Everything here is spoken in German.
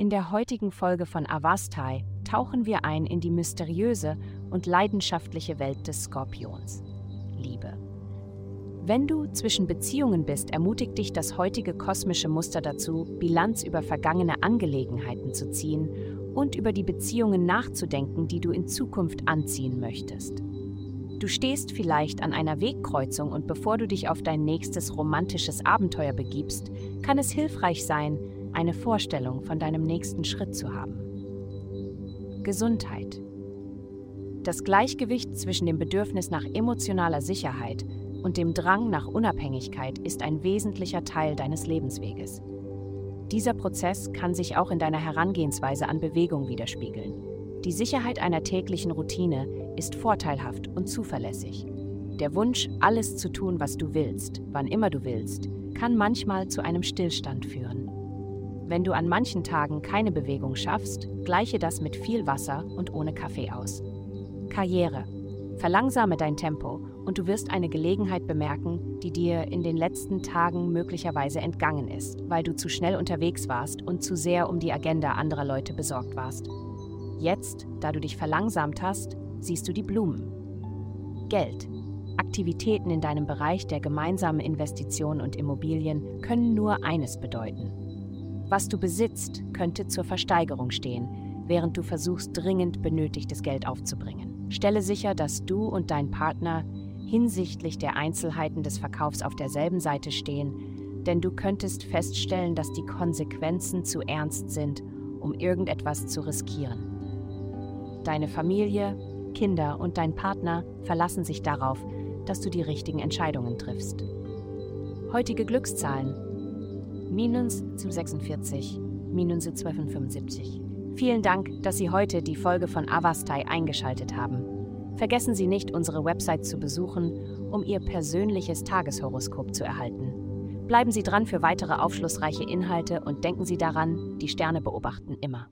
In der heutigen Folge von Avastai tauchen wir ein in die mysteriöse und leidenschaftliche Welt des Skorpions. Liebe. Wenn du zwischen Beziehungen bist, ermutigt dich das heutige kosmische Muster dazu, Bilanz über vergangene Angelegenheiten zu ziehen und über die Beziehungen nachzudenken, die du in Zukunft anziehen möchtest. Du stehst vielleicht an einer Wegkreuzung und bevor du dich auf dein nächstes romantisches Abenteuer begibst, kann es hilfreich sein, eine Vorstellung von deinem nächsten Schritt zu haben. Gesundheit. Das Gleichgewicht zwischen dem Bedürfnis nach emotionaler Sicherheit und dem Drang nach Unabhängigkeit ist ein wesentlicher Teil deines Lebensweges. Dieser Prozess kann sich auch in deiner Herangehensweise an Bewegung widerspiegeln. Die Sicherheit einer täglichen Routine ist vorteilhaft und zuverlässig. Der Wunsch, alles zu tun, was du willst, wann immer du willst, kann manchmal zu einem Stillstand führen. Wenn du an manchen Tagen keine Bewegung schaffst, gleiche das mit viel Wasser und ohne Kaffee aus. Karriere. Verlangsame dein Tempo und du wirst eine Gelegenheit bemerken, die dir in den letzten Tagen möglicherweise entgangen ist, weil du zu schnell unterwegs warst und zu sehr um die Agenda anderer Leute besorgt warst. Jetzt, da du dich verlangsamt hast, siehst du die Blumen. Geld. Aktivitäten in deinem Bereich der gemeinsamen Investitionen und Immobilien können nur eines bedeuten. Was du besitzt, könnte zur Versteigerung stehen, während du versuchst, dringend benötigtes Geld aufzubringen. Stelle sicher, dass du und dein Partner hinsichtlich der Einzelheiten des Verkaufs auf derselben Seite stehen, denn du könntest feststellen, dass die Konsequenzen zu ernst sind, um irgendetwas zu riskieren. Deine Familie, Kinder und dein Partner verlassen sich darauf, dass du die richtigen Entscheidungen triffst. Heutige Glückszahlen Minus zu 46, Minus zu 75. Vielen Dank, dass Sie heute die Folge von Avastai eingeschaltet haben. Vergessen Sie nicht, unsere Website zu besuchen, um Ihr persönliches Tageshoroskop zu erhalten. Bleiben Sie dran für weitere aufschlussreiche Inhalte und denken Sie daran, die Sterne beobachten immer.